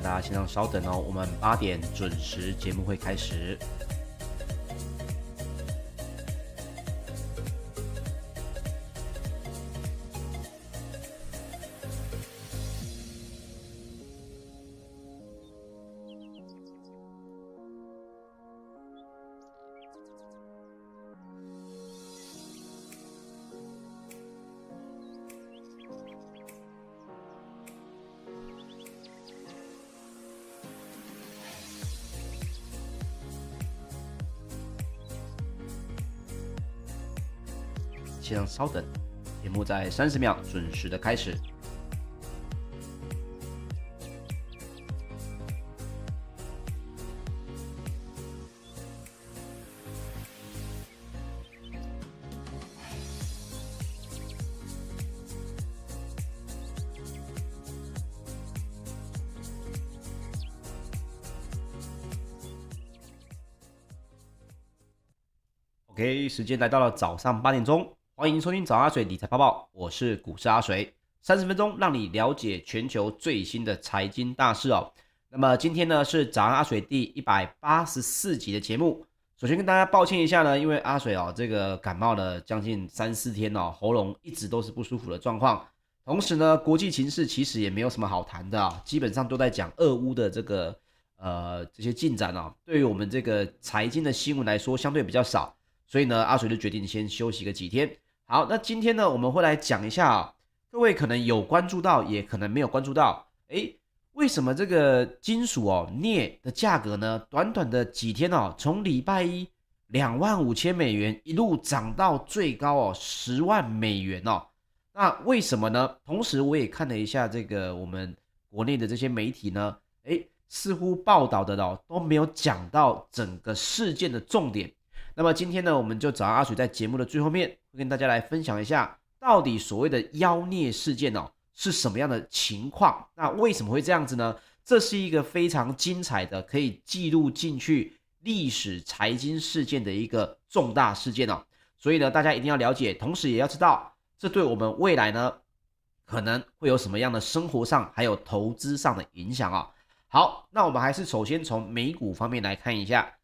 大家先要稍等哦，我们八点准时节目会开始。请稍等，节目在三十秒准时的开始。OK，时间来到了早上八点钟。欢迎收听早阿水理财报报，我是股市阿水，三十分钟让你了解全球最新的财经大事哦。那么今天呢是早安阿水第一百八十四集的节目。首先跟大家抱歉一下呢，因为阿水哦这个感冒了将近三四天哦，喉咙一直都是不舒服的状况。同时呢，国际情势其实也没有什么好谈的啊，基本上都在讲俄乌的这个呃这些进展哦。对于我们这个财经的新闻来说，相对比较少，所以呢，阿水就决定先休息个几天。好，那今天呢，我们会来讲一下啊，各位可能有关注到，也可能没有关注到，诶，为什么这个金属哦镍的价格呢，短短的几天哦，从礼拜一两万五千美元一路涨到最高哦十万美元哦，那为什么呢？同时我也看了一下这个我们国内的这些媒体呢，诶，似乎报道的哦都没有讲到整个事件的重点。那么今天呢，我们就找阿水在节目的最后面。会跟大家来分享一下，到底所谓的妖孽事件哦是什么样的情况？那为什么会这样子呢？这是一个非常精彩的，可以记录进去历史财经事件的一个重大事件哦。所以呢，大家一定要了解，同时也要知道，这对我们未来呢可能会有什么样的生活上还有投资上的影响啊。好，那我们还是首先从美股方面来看一下。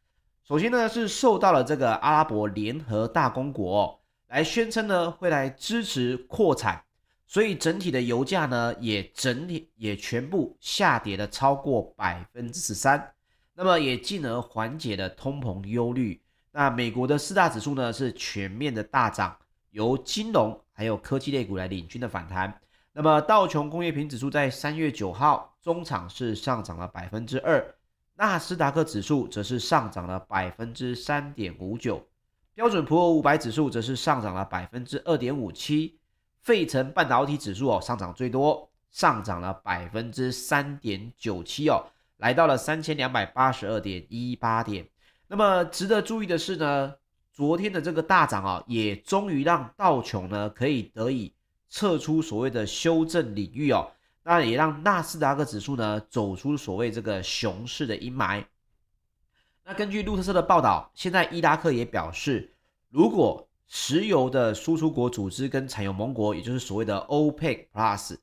首先呢，是受到了这个阿拉伯联合大公国。来宣称呢，会来支持扩产，所以整体的油价呢也整体也全部下跌了超过百分之十三，那么也进而缓解了通膨忧虑。那美国的四大指数呢是全面的大涨，由金融还有科技类股来领军的反弹。那么道琼工业平指数在三月九号中场是上涨了百分之二，纳斯达克指数则是上涨了百分之三点五九。标准普尔五百指数则是上涨了百分之二点五七，费城半导体指数哦上涨最多，上涨了百分之三点九七哦，来到了三千两百八十二点一八点。那么值得注意的是呢，昨天的这个大涨啊，也终于让道琼呢可以得以撤出所谓的修正领域哦，那也让纳斯达克指数呢走出所谓这个熊市的阴霾。那根据路透社的报道，现在伊拉克也表示，如果石油的输出国组织跟产油盟国，也就是所谓的 OPEC Plus，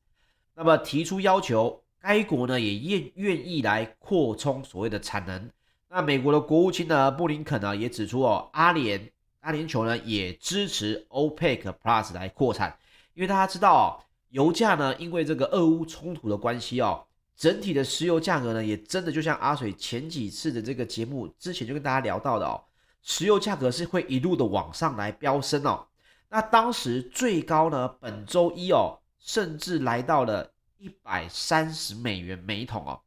那么提出要求，该国呢也愿愿意来扩充所谓的产能。那美国的国务卿呢布林肯呢也指出哦，阿联阿联酋呢也支持 OPEC Plus 来扩产，因为大家知道，油价呢因为这个俄乌冲突的关系哦。整体的石油价格呢，也真的就像阿水前几次的这个节目之前就跟大家聊到的哦，石油价格是会一路的往上来飙升哦。那当时最高呢，本周一哦，甚至来到了一百三十美元每桶哦。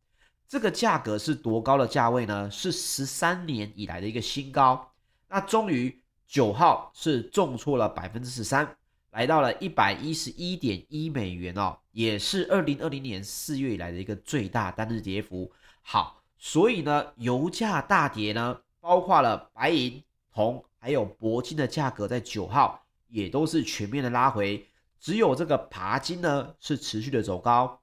这个价格是多高的价位呢？是十三年以来的一个新高。那终于九号是重挫了百分之十三。来到了一百一十一点一美元哦，也是二零二零年四月以来的一个最大单日跌幅。好，所以呢，油价大跌呢，包括了白银、铜还有铂金的价格，在九号也都是全面的拉回，只有这个鈀金呢是持续的走高。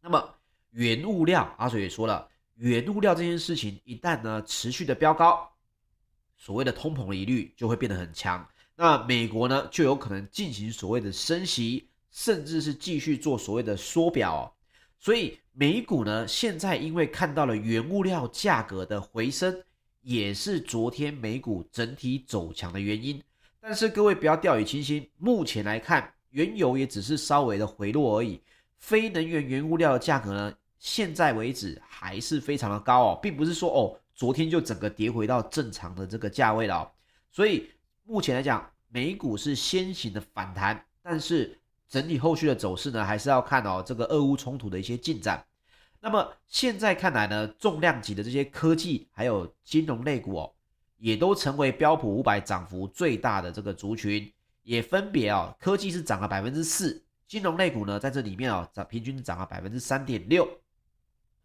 那么原物料，阿水也说了，原物料这件事情一旦呢持续的飙高，所谓的通膨的疑虑就会变得很强。那美国呢，就有可能进行所谓的升息，甚至是继续做所谓的缩表。所以美股呢，现在因为看到了原物料价格的回升，也是昨天美股整体走强的原因。但是各位不要掉以轻心，目前来看，原油也只是稍微的回落而已，非能源原物料的价格呢，现在为止还是非常的高哦，并不是说哦，昨天就整个跌回到正常的这个价位了哦。所以目前来讲，美股是先行的反弹，但是。整体后续的走势呢，还是要看哦这个俄乌冲突的一些进展。那么现在看来呢，重量级的这些科技还有金融类股哦，也都成为标普五百涨幅最大的这个族群，也分别哦，科技是涨了百分之四，金融类股呢在这里面哦涨平均涨了百分之三点六。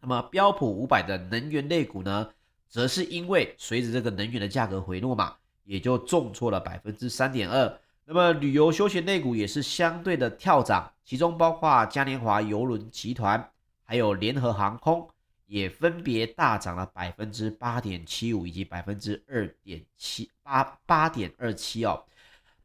那么标普五百的能源类股呢，则是因为随着这个能源的价格回落嘛，也就重挫了百分之三点二。那么旅游休闲类股也是相对的跳涨，其中包括嘉年华邮轮集团，还有联合航空，也分别大涨了百分之八点七五以及百分之二点七八八点二七哦。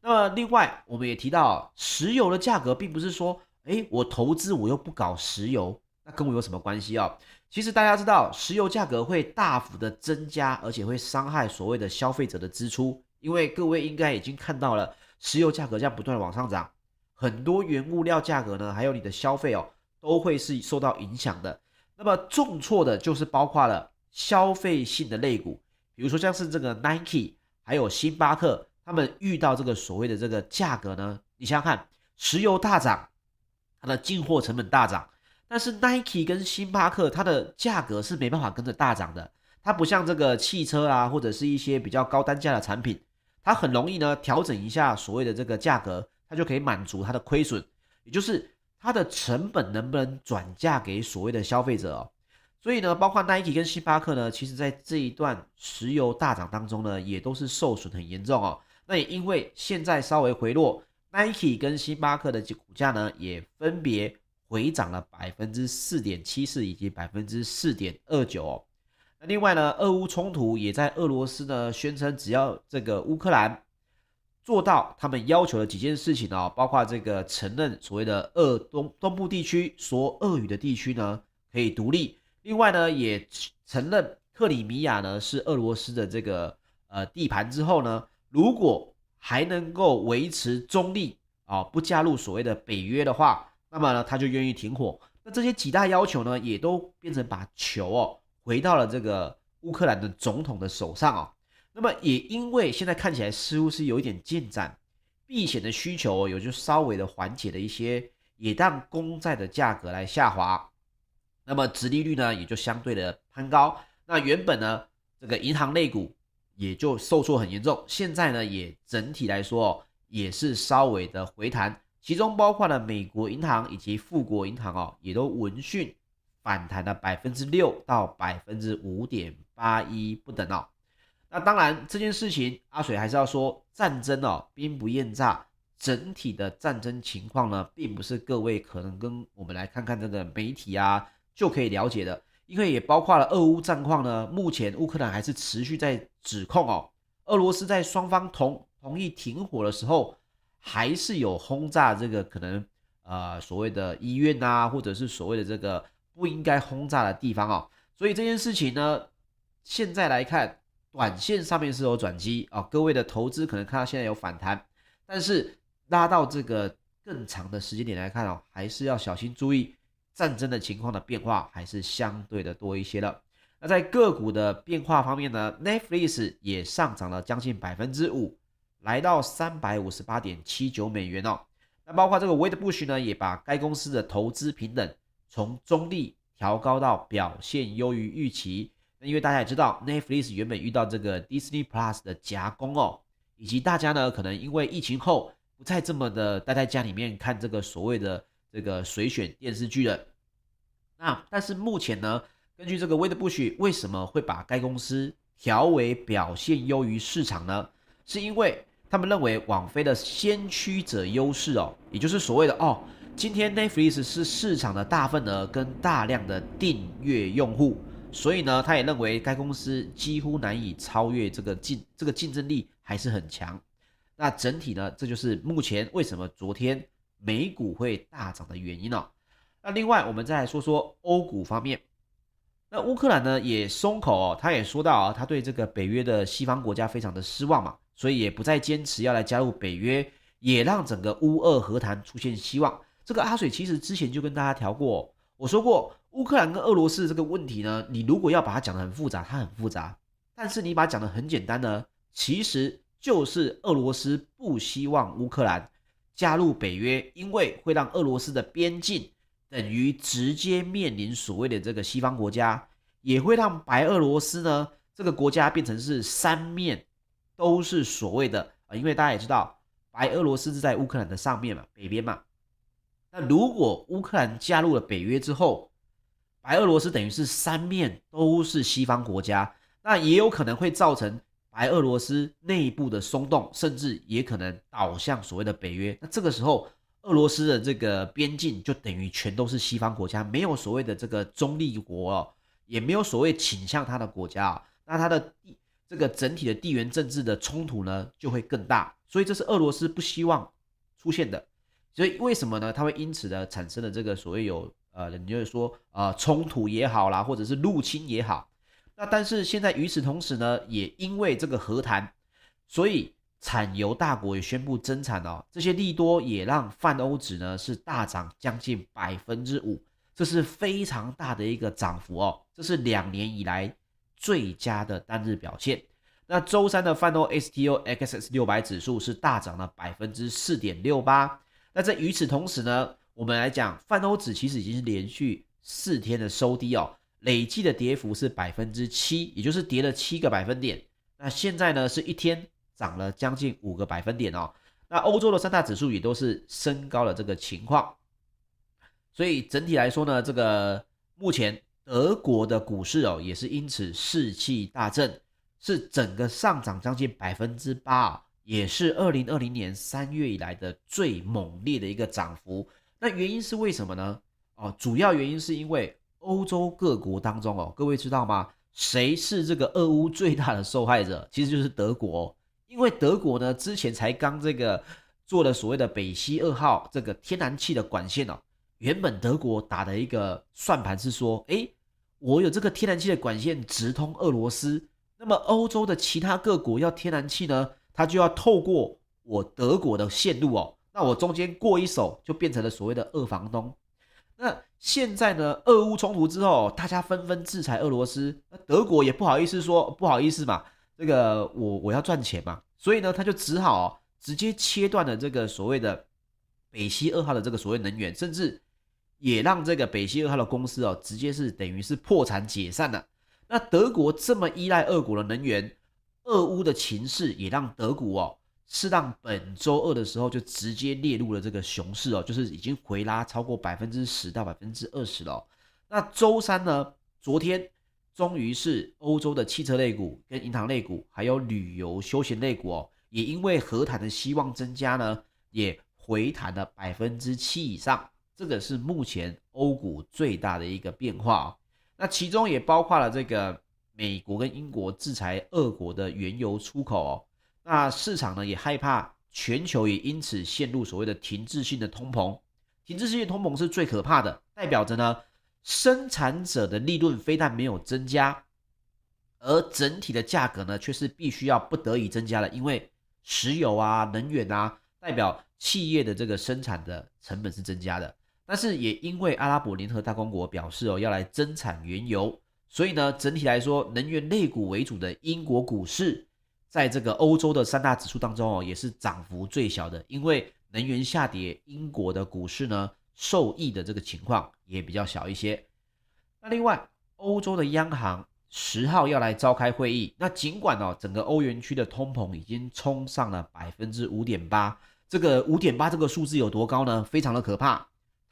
那么另外我们也提到，石油的价格并不是说，诶，我投资我又不搞石油，那跟我有什么关系哦？其实大家知道，石油价格会大幅的增加，而且会伤害所谓的消费者的支出，因为各位应该已经看到了。石油价格这样不断的往上涨，很多原物料价格呢，还有你的消费哦，都会是受到影响的。那么重挫的就是包括了消费性的类股，比如说像是这个 Nike，还有星巴克，他们遇到这个所谓的这个价格呢，你想想看，石油大涨，它的进货成本大涨，但是 Nike 跟星巴克它的价格是没办法跟着大涨的，它不像这个汽车啊，或者是一些比较高单价的产品。它很容易呢调整一下所谓的这个价格，它就可以满足它的亏损，也就是它的成本能不能转嫁给所谓的消费者哦。所以呢，包括 Nike 跟星巴克呢，其实在这一段石油大涨当中呢，也都是受损很严重哦。那也因为现在稍微回落，Nike 跟星巴克的股价呢，也分别回涨了百分之四点七四以及百分之四点二九哦。那另外呢，俄乌冲突也在俄罗斯呢宣称，只要这个乌克兰做到他们要求的几件事情哦，包括这个承认所谓的俄东东部地区说俄语的地区呢可以独立，另外呢也承认克里米亚呢是俄罗斯的这个呃地盘之后呢，如果还能够维持中立啊，不加入所谓的北约的话，那么呢他就愿意停火。那这些几大要求呢，也都变成把球哦。回到了这个乌克兰的总统的手上哦，那么也因为现在看起来似乎是有一点进展，避险的需求有就稍微的缓解了一些，也让公债的价格来下滑，那么殖利率呢也就相对的攀高，那原本呢这个银行类股也就受挫很严重，现在呢也整体来说也是稍微的回弹，其中包括了美国银行以及富国银行哦，也都闻讯。反弹了百分之六到百分之五点八一不等哦。那当然这件事情，阿水还是要说，战争哦，兵不厌诈，整体的战争情况呢，并不是各位可能跟我们来看看这个媒体啊就可以了解的，因为也包括了俄乌战况呢。目前乌克兰还是持续在指控哦，俄罗斯在双方同同意停火的时候，还是有轰炸这个可能呃所谓的医院啊，或者是所谓的这个。不应该轰炸的地方哦，所以这件事情呢，现在来看，短线上面是有转机啊，各位的投资可能看到现在有反弹，但是拉到这个更长的时间点来看哦，还是要小心注意战争的情况的变化，还是相对的多一些的。那在个股的变化方面呢，Netflix 也上涨了将近百分之五，来到三百五十八点七九美元哦。那包括这个 Wedbush 呢，也把该公司的投资平等。从中立调高到表现优于预期，那因为大家也知道，Netflix 原本遇到这个 Disney Plus 的夹攻哦，以及大家呢可能因为疫情后不再这么的待在家里面看这个所谓的这个随选电视剧了。那但是目前呢，根据这个 Wedbush 为什么会把该公司调为表现优于市场呢？是因为他们认为网飞的先驱者优势哦，也就是所谓的哦。今天 Netflix 是市场的大份额跟大量的订阅用户，所以呢，他也认为该公司几乎难以超越这个竞这个竞争力还是很强。那整体呢，这就是目前为什么昨天美股会大涨的原因哦。那另外，我们再来说说欧股方面。那乌克兰呢也松口哦，他也说到啊，他对这个北约的西方国家非常的失望嘛，所以也不再坚持要来加入北约，也让整个乌俄和谈出现希望。这个阿水其实之前就跟大家调过，我说过乌克兰跟俄罗斯这个问题呢，你如果要把它讲得很复杂，它很复杂；但是你把它讲得很简单呢，其实就是俄罗斯不希望乌克兰加入北约，因为会让俄罗斯的边境。等于直接面临所谓的这个西方国家，也会让白俄罗斯呢这个国家变成是三面都是所谓的啊，因为大家也知道，白俄罗斯是在乌克兰的上面嘛，北边嘛。那如果乌克兰加入了北约之后，白俄罗斯等于是三面都是西方国家，那也有可能会造成白俄罗斯内部的松动，甚至也可能倒向所谓的北约。那这个时候。俄罗斯的这个边境就等于全都是西方国家，没有所谓的这个中立国哦，也没有所谓倾向他的国家啊，那他的这个整体的地缘政治的冲突呢就会更大，所以这是俄罗斯不希望出现的。所以为什么呢？它会因此呢产生了这个所谓有呃，你就是说呃冲突也好啦，或者是入侵也好，那但是现在与此同时呢，也因为这个和谈，所以。产油大国也宣布增产哦，这些利多也让泛欧指呢是大涨将近百分之五，这是非常大的一个涨幅哦，这是两年以来最佳的单日表现。那周三的泛欧 STOXX 六百指数是大涨了百分之四点六八。那在与此同时呢，我们来讲泛欧指其实已经是连续四天的收低哦，累计的跌幅是百分之七，也就是跌了七个百分点。那现在呢是一天。涨了将近五个百分点哦，那欧洲的三大指数也都是升高了这个情况，所以整体来说呢，这个目前德国的股市哦也是因此士气大振，是整个上涨将近百分之八，也是二零二零年三月以来的最猛烈的一个涨幅。那原因是为什么呢？哦，主要原因是因为欧洲各国当中哦，各位知道吗？谁是这个俄乌最大的受害者？其实就是德国哦。因为德国呢，之前才刚这个做了所谓的北溪二号这个天然气的管线哦，原本德国打的一个算盘是说，诶，我有这个天然气的管线直通俄罗斯，那么欧洲的其他各国要天然气呢，它就要透过我德国的线路哦，那我中间过一手就变成了所谓的二房东。那现在呢，俄乌冲突之后，大家纷纷制裁俄罗斯，那德国也不好意思说不好意思嘛。这个我我要赚钱嘛，所以呢，他就只好、直接切断了这个所谓的北溪二号的这个所谓能源，甚至也让这个北溪二号的公司哦，直接是等于是破产解散了。那德国这么依赖俄国的能源，俄乌的情势也让德股哦，是让本周二的时候就直接列入了这个熊市哦，就是已经回拉超过百分之十到百分之二十了、那周三呢，昨天。终于是欧洲的汽车类股、跟银行类股，还有旅游休闲类股哦，也因为和谈的希望增加呢，也回弹了百分之七以上。这个是目前欧股最大的一个变化哦。那其中也包括了这个美国跟英国制裁俄国的原油出口哦。那市场呢也害怕全球也因此陷入所谓的停滞性的通膨。停滞性的通膨是最可怕的，代表着呢。生产者的利润非但没有增加，而整体的价格呢，却是必须要不得已增加了。因为石油啊、能源啊，代表企业的这个生产的成本是增加的。但是也因为阿拉伯联合大公国表示哦，要来增产原油，所以呢，整体来说，能源类股为主的英国股市，在这个欧洲的三大指数当中哦，也是涨幅最小的。因为能源下跌，英国的股市呢，受益的这个情况也比较小一些。那另外，欧洲的央行十号要来召开会议。那尽管哦，整个欧元区的通膨已经冲上了百分之五点八，这个五点八这个数字有多高呢？非常的可怕，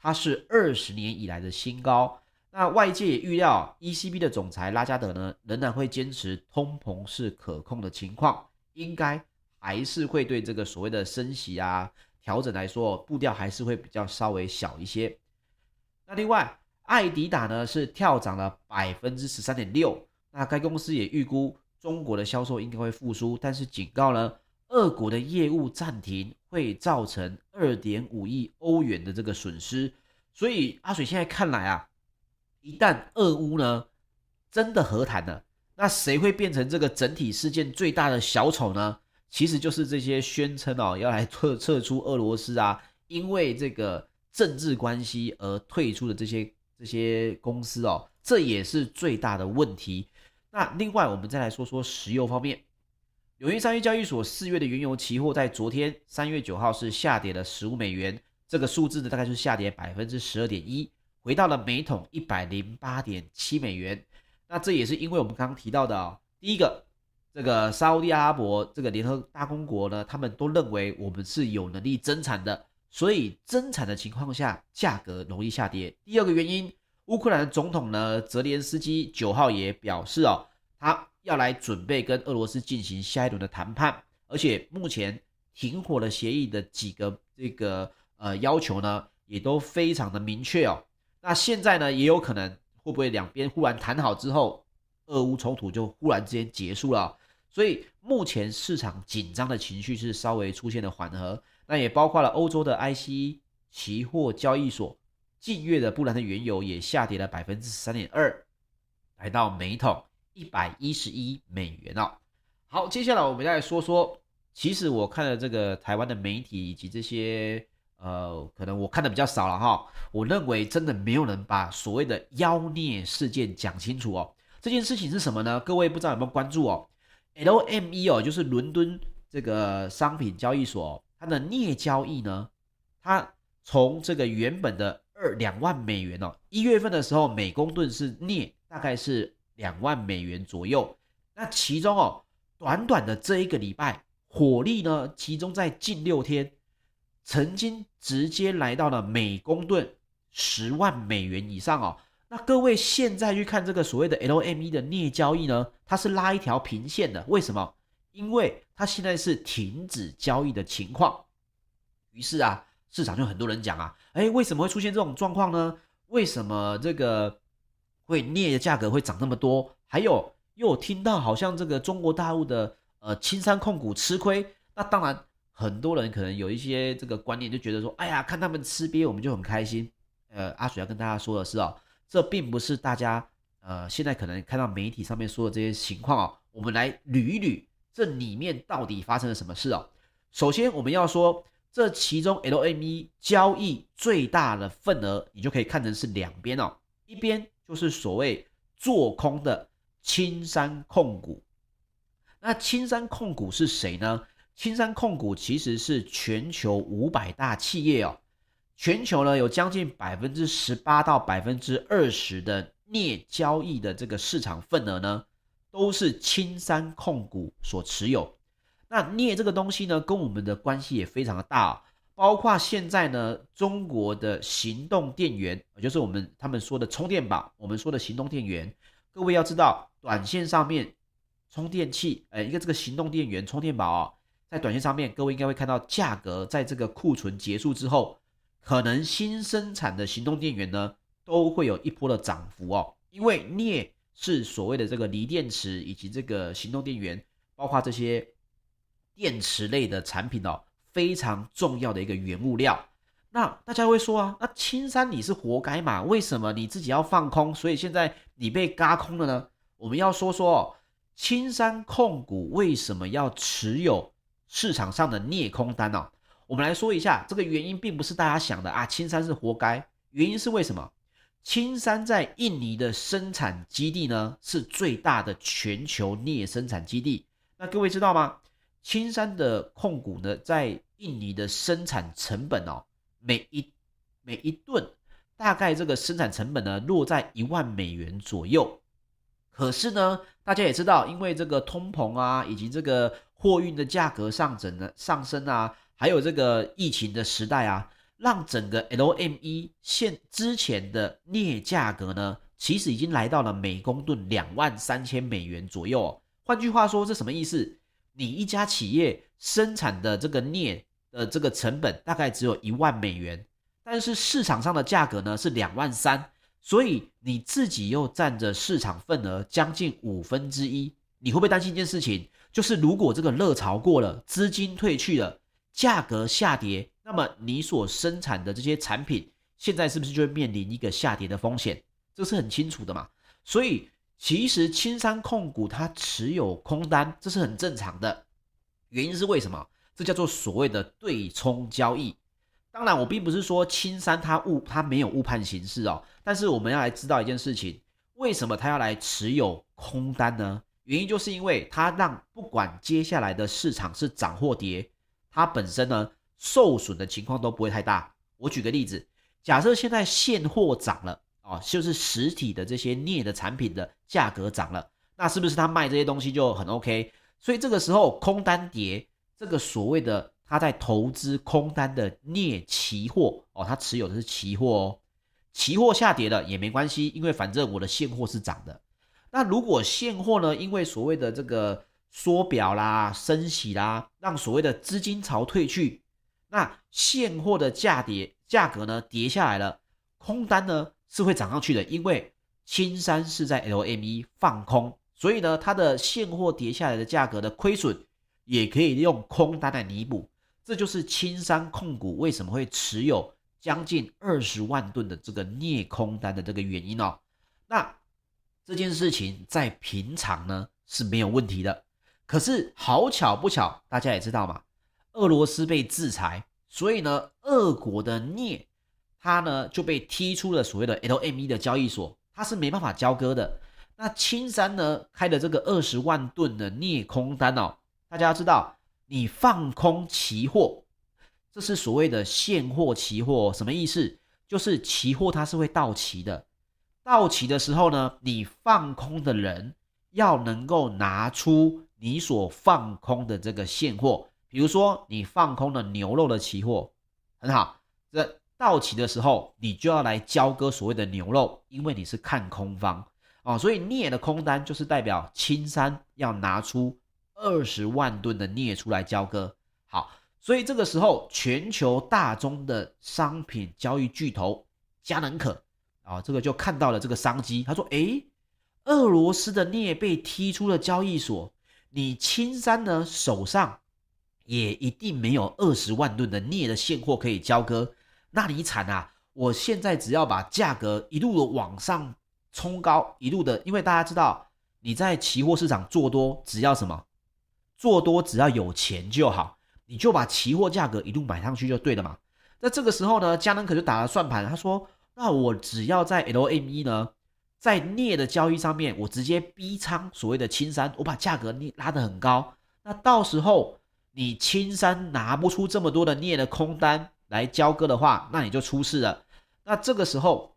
它是二十年以来的新高。那外界也预料，ECB 的总裁拉加德呢，仍然会坚持通膨是可控的情况，应该还是会对这个所谓的升息啊。调整来说，步调还是会比较稍微小一些。那另外，爱迪达呢是跳涨了百分之十三点六。那该公司也预估中国的销售应该会复苏，但是警告呢，俄国的业务暂停会造成二点五亿欧元的这个损失。所以阿水现在看来啊，一旦俄乌呢真的和谈了，那谁会变成这个整体事件最大的小丑呢？其实就是这些宣称哦要来撤撤出俄罗斯啊，因为这个政治关系而退出的这些这些公司哦，这也是最大的问题。那另外我们再来说说石油方面，纽约商业交易所四月的原油期货在昨天三月九号是下跌了十五美元，这个数字呢大概是下跌百分之十二点一，回到了每桶一百零八点七美元。那这也是因为我们刚刚提到的哦，第一个。这个沙乌地阿拉伯这个联合大公国呢，他们都认为我们是有能力增产的，所以增产的情况下，价格容易下跌。第二个原因，乌克兰总统呢，泽连斯基九号也表示哦，他要来准备跟俄罗斯进行下一轮的谈判，而且目前停火的协议的几个这个呃要求呢，也都非常的明确哦。那现在呢，也有可能会不会两边忽然谈好之后，俄乌冲突就忽然之间结束了？所以目前市场紧张的情绪是稍微出现了缓和，那也包括了欧洲的 ICE 期货交易所，近月的布兰特原油也下跌了百分之三点二，来到每桶一百一十一美元哦。好，接下来我们再来说说，其实我看了这个台湾的媒体以及这些呃，可能我看的比较少了哈，我认为真的没有人把所谓的妖孽事件讲清楚哦。这件事情是什么呢？各位不知道有没有关注哦？LME 哦，就是伦敦这个商品交易所，它的镍交易呢，它从这个原本的二两万美元哦，一月份的时候每公吨是镍大概是两万美元左右，那其中哦，短短的这一个礼拜，火力呢，集中在近六天，曾经直接来到了每公吨十万美元以上哦。那各位现在去看这个所谓的 LME 的镍交易呢，它是拉一条平线的，为什么？因为它现在是停止交易的情况。于是啊，市场就很多人讲啊，哎，为什么会出现这种状况呢？为什么这个会镍的价格会涨那么多？还有又听到好像这个中国大陆的呃青山控股吃亏，那当然很多人可能有一些这个观念，就觉得说，哎呀，看他们吃瘪，我们就很开心。呃，阿水要跟大家说的是哦。这并不是大家呃现在可能看到媒体上面说的这些情况哦，我们来捋一捋这里面到底发生了什么事哦。首先我们要说，这其中 LME 交易最大的份额，你就可以看成是两边哦，一边就是所谓做空的青山控股。那青山控股是谁呢？青山控股其实是全球五百大企业哦。全球呢有将近百分之十八到百分之二十的镍交易的这个市场份额呢，都是青山控股所持有。那镍这个东西呢，跟我们的关系也非常的大哦，包括现在呢，中国的行动电源，就是我们他们说的充电宝，我们说的行动电源。各位要知道，短线上面充电器，呃，一个这个行动电源充电宝哦，在短线上面，各位应该会看到价格在这个库存结束之后。可能新生产的行动电源呢，都会有一波的涨幅哦，因为镍是所谓的这个锂电池以及这个行动电源，包括这些电池类的产品哦，非常重要的一个原物料。那大家会说啊，那青山你是活该嘛？为什么你自己要放空？所以现在你被轧空了呢？我们要说说哦，青山控股为什么要持有市场上的镍空单呢？我们来说一下，这个原因并不是大家想的啊，青山是活该。原因是为什么？青山在印尼的生产基地呢，是最大的全球镍生产基地。那各位知道吗？青山的控股呢，在印尼的生产成本哦，每一每一吨大概这个生产成本呢，落在一万美元左右。可是呢，大家也知道，因为这个通膨啊，以及这个货运的价格上涨的上升啊。还有这个疫情的时代啊，让整个 LME 现之前的镍价格呢，其实已经来到了每公吨两万三千美元左右哦。换句话说，这什么意思？你一家企业生产的这个镍的这个成本大概只有一万美元，但是市场上的价格呢是两万三，所以你自己又占着市场份额将近五分之一。你会不会担心一件事情？就是如果这个热潮过了，资金退去了。价格下跌，那么你所生产的这些产品现在是不是就会面临一个下跌的风险？这是很清楚的嘛。所以其实青山控股它持有空单，这是很正常的。原因是为什么？这叫做所谓的对冲交易。当然，我并不是说青山他误他没有误判形势哦，但是我们要来知道一件事情，为什么他要来持有空单呢？原因就是因为他让不管接下来的市场是涨或跌，它本身呢受损的情况都不会太大。我举个例子，假设现在现货涨了哦，就是实体的这些镍的产品的价格涨了，那是不是他卖这些东西就很 OK？所以这个时候空单跌，这个所谓的。他在投资空单的镍期货哦，他持有的是期货哦，期货下跌了也没关系，因为反正我的现货是涨的。那如果现货呢，因为所谓的这个缩表啦、升息啦，让所谓的资金潮退去，那现货的价跌价格呢跌下来了，空单呢是会涨上去的，因为青山是在 LME 放空，所以呢，它的现货跌下来的价格的亏损也可以用空单来弥补。这就是青山控股为什么会持有将近二十万吨的这个镍空单的这个原因哦。那这件事情在平常呢是没有问题的，可是好巧不巧，大家也知道嘛，俄罗斯被制裁，所以呢，俄国的镍它呢就被踢出了所谓的 LME 的交易所，它是没办法交割的。那青山呢开的这个二十万吨的镍空单哦，大家要知道。你放空期货，这是所谓的现货期货，什么意思？就是期货它是会到期的，到期的时候呢，你放空的人要能够拿出你所放空的这个现货，比如说你放空了牛肉的期货，很好，这到期的时候你就要来交割所谓的牛肉，因为你是看空方哦，所以镍的空单就是代表青山要拿出。二十万吨的镍出来交割，好，所以这个时候全球大宗的商品交易巨头嘉能可啊，这个就看到了这个商机。他说：“诶，俄罗斯的镍被踢出了交易所，你青山呢手上也一定没有二十万吨的镍的现货可以交割，那你惨啊！我现在只要把价格一路的往上冲高，一路的，因为大家知道你在期货市场做多，只要什么？”做多只要有钱就好，你就把期货价格一路买上去就对了嘛。那这个时候呢，嘉能可就打了算盘，他说：“那我只要在 LME 呢，在镍的交易上面，我直接逼仓所谓的青山，我把价格拉得很高。那到时候你青山拿不出这么多的镍的空单来交割的话，那你就出事了。那这个时候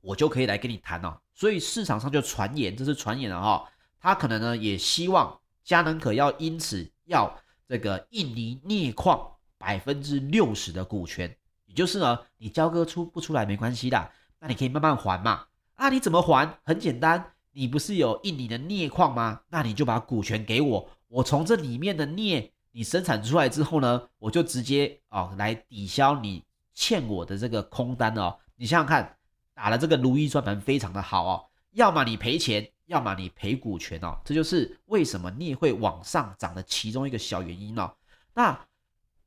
我就可以来跟你谈哦。所以市场上就传言，这是传言了哈，他可能呢也希望。佳能可要因此要这个印尼镍矿百分之六十的股权，也就是呢，你交割出不出来没关系的，那你可以慢慢还嘛。啊，你怎么还？很简单，你不是有印尼的镍矿吗？那你就把股权给我，我从这里面的镍你生产出来之后呢，我就直接哦来抵消你欠我的这个空单哦。你想想看，打了这个如意算盘非常的好哦，要么你赔钱。要么你赔股权哦，这就是为什么镍会往上涨的其中一个小原因哦。那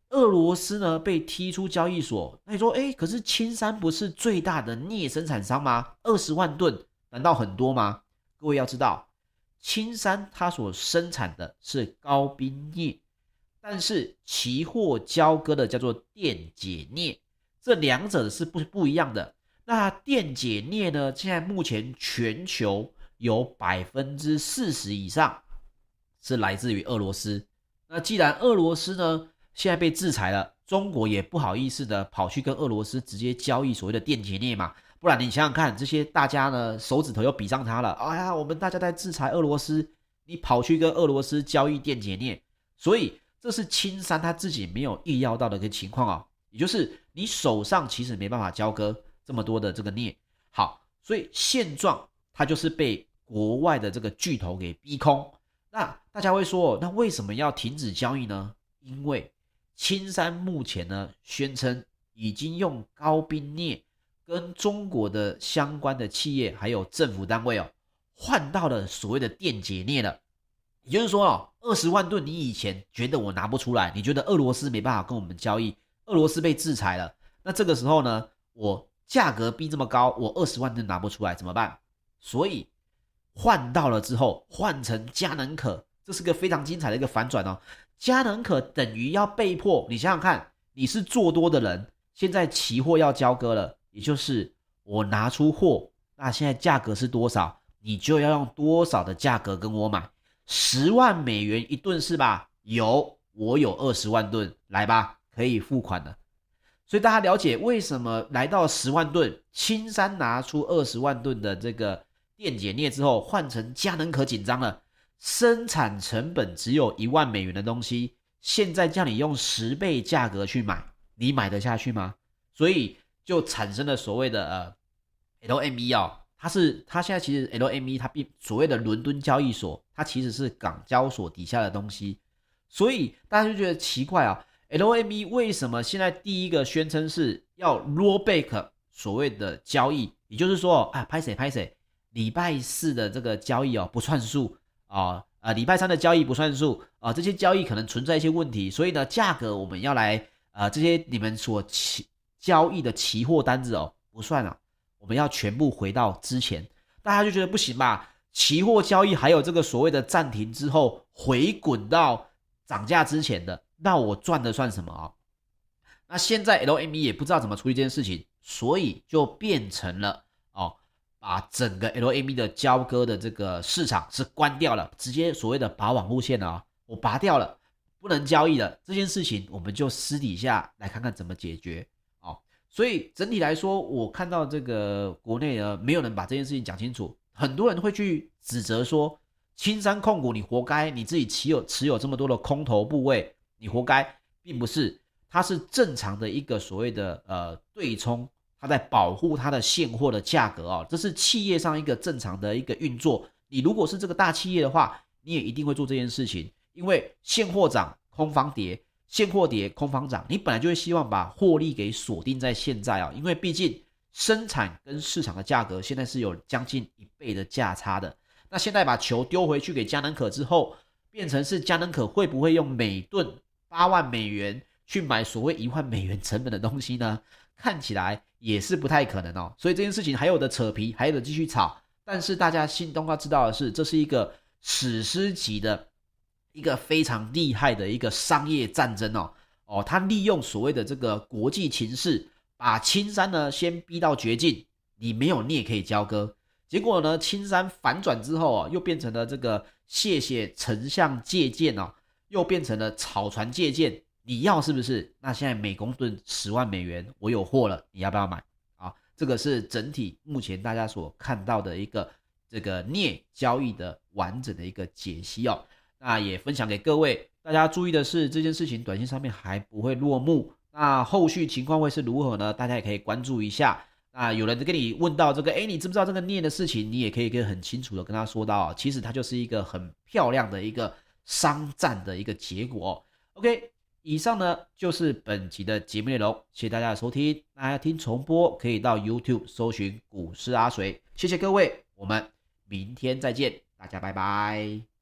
俄罗斯呢被踢出交易所，那你说，哎，可是青山不是最大的镍生产商吗？二十万吨难道很多吗？各位要知道，青山它所生产的是高冰镍，但是期货交割的叫做电解镍，这两者是不不一样的。那电解镍呢，现在目前全球。有百分之四十以上是来自于俄罗斯。那既然俄罗斯呢现在被制裁了，中国也不好意思的跑去跟俄罗斯直接交易所谓的电解镍嘛，不然你想想看，这些大家呢手指头又比上他了。哎呀，我们大家在制裁俄罗斯，你跑去跟俄罗斯交易电解镍，所以这是青山他自己没有意料到的一个情况啊，也就是你手上其实没办法交割这么多的这个镍。好，所以现状。它就是被国外的这个巨头给逼空，那大家会说，那为什么要停止交易呢？因为青山目前呢宣称已经用高冰镍跟中国的相关的企业还有政府单位哦换到了所谓的电解镍了，也就是说哦，二十万吨你以前觉得我拿不出来，你觉得俄罗斯没办法跟我们交易，俄罗斯被制裁了，那这个时候呢，我价格逼这么高，我二十万都拿不出来，怎么办？所以换到了之后，换成佳能可，这是个非常精彩的一个反转哦。佳能可等于要被迫，你想想看，你是做多的人，现在期货要交割了，也就是我拿出货，那现在价格是多少，你就要用多少的价格跟我买，十万美元一吨是吧？有，我有二十万吨，来吧，可以付款了。所以大家了解为什么来到十万吨，青山拿出二十万吨的这个电解镍之后，换成佳能可紧张了。生产成本只有一万美元的东西，现在叫你用十倍价格去买，你买得下去吗？所以就产生了所谓的呃 LME 哦，它是它现在其实 LME 它并所谓的伦敦交易所，它其实是港交所底下的东西，所以大家就觉得奇怪啊。LME 为什么现在第一个宣称是要 roll back 所谓的交易？也就是说，啊，拍谁拍谁，礼拜四的这个交易哦不算数啊，呃，礼拜三的交易不算数啊，这些交易可能存在一些问题，所以呢，价格我们要来呃，这些你们所期交易的期货单子哦不算了，我们要全部回到之前，大家就觉得不行吧？期货交易还有这个所谓的暂停之后回滚到涨价之前的。那我赚的算什么啊？那现在 LME 也不知道怎么处理这件事情，所以就变成了，把整个 LME 的交割的这个市场是关掉了，直接所谓的拔网路线啊，我拔掉了，不能交易了。这件事情我们就私底下来看看怎么解决哦。所以整体来说，我看到这个国内呢，没有人把这件事情讲清楚，很多人会去指责说，青山控股你活该，你自己持有持有这么多的空头部位。你活该，并不是，它是正常的一个所谓的呃对冲，在保护它的现货的价格啊、这是企业上一个正常的一个运作。你如果是这个大企业的话，你也一定会做这件事情，因为现货涨，空方跌，现货跌，空方涨，你本来就会希望把获利给锁定在现在啊、因为毕竟生产跟市场的价格现在是有将近一倍的价差的。那现在把球丢回去给嘉能可之后，变成是嘉能可会不会用每吨八万美元去买所谓一万美元成本的东西呢？看起来也是不太可能哦。所以这件事情还有的扯皮，还有的继续炒。但是大家心中要知道的是，这是一个史诗级的一个非常厉害的一个商业战争哦。哦，他利用所谓的这个国际情势，把青山呢先逼到绝境，你没有你也可以交割。结果呢，青山反转之后啊，又变成了这个谢谢丞相借箭哦。又变成了草船借箭，你要是不是？那现在每公吨十万美元，我有货了，你要不要买？啊，这个是整体目前大家所看到的一个这个镍交易的完整的一个解析哦。那也分享给各位，大家注意的是这件事情短信上面还不会落幕，那后续情况会是如何呢？大家也可以关注一下。那有人跟你问到这个，诶，你知不知道这个镍的事情？你也可以跟很清楚的跟他说到，其实它就是一个很漂亮的一个。商战的一个结果。OK，以上呢就是本集的节目内容，谢谢大家的收听。大家听重播可以到 YouTube 搜寻股市阿水，谢谢各位，我们明天再见，大家拜拜。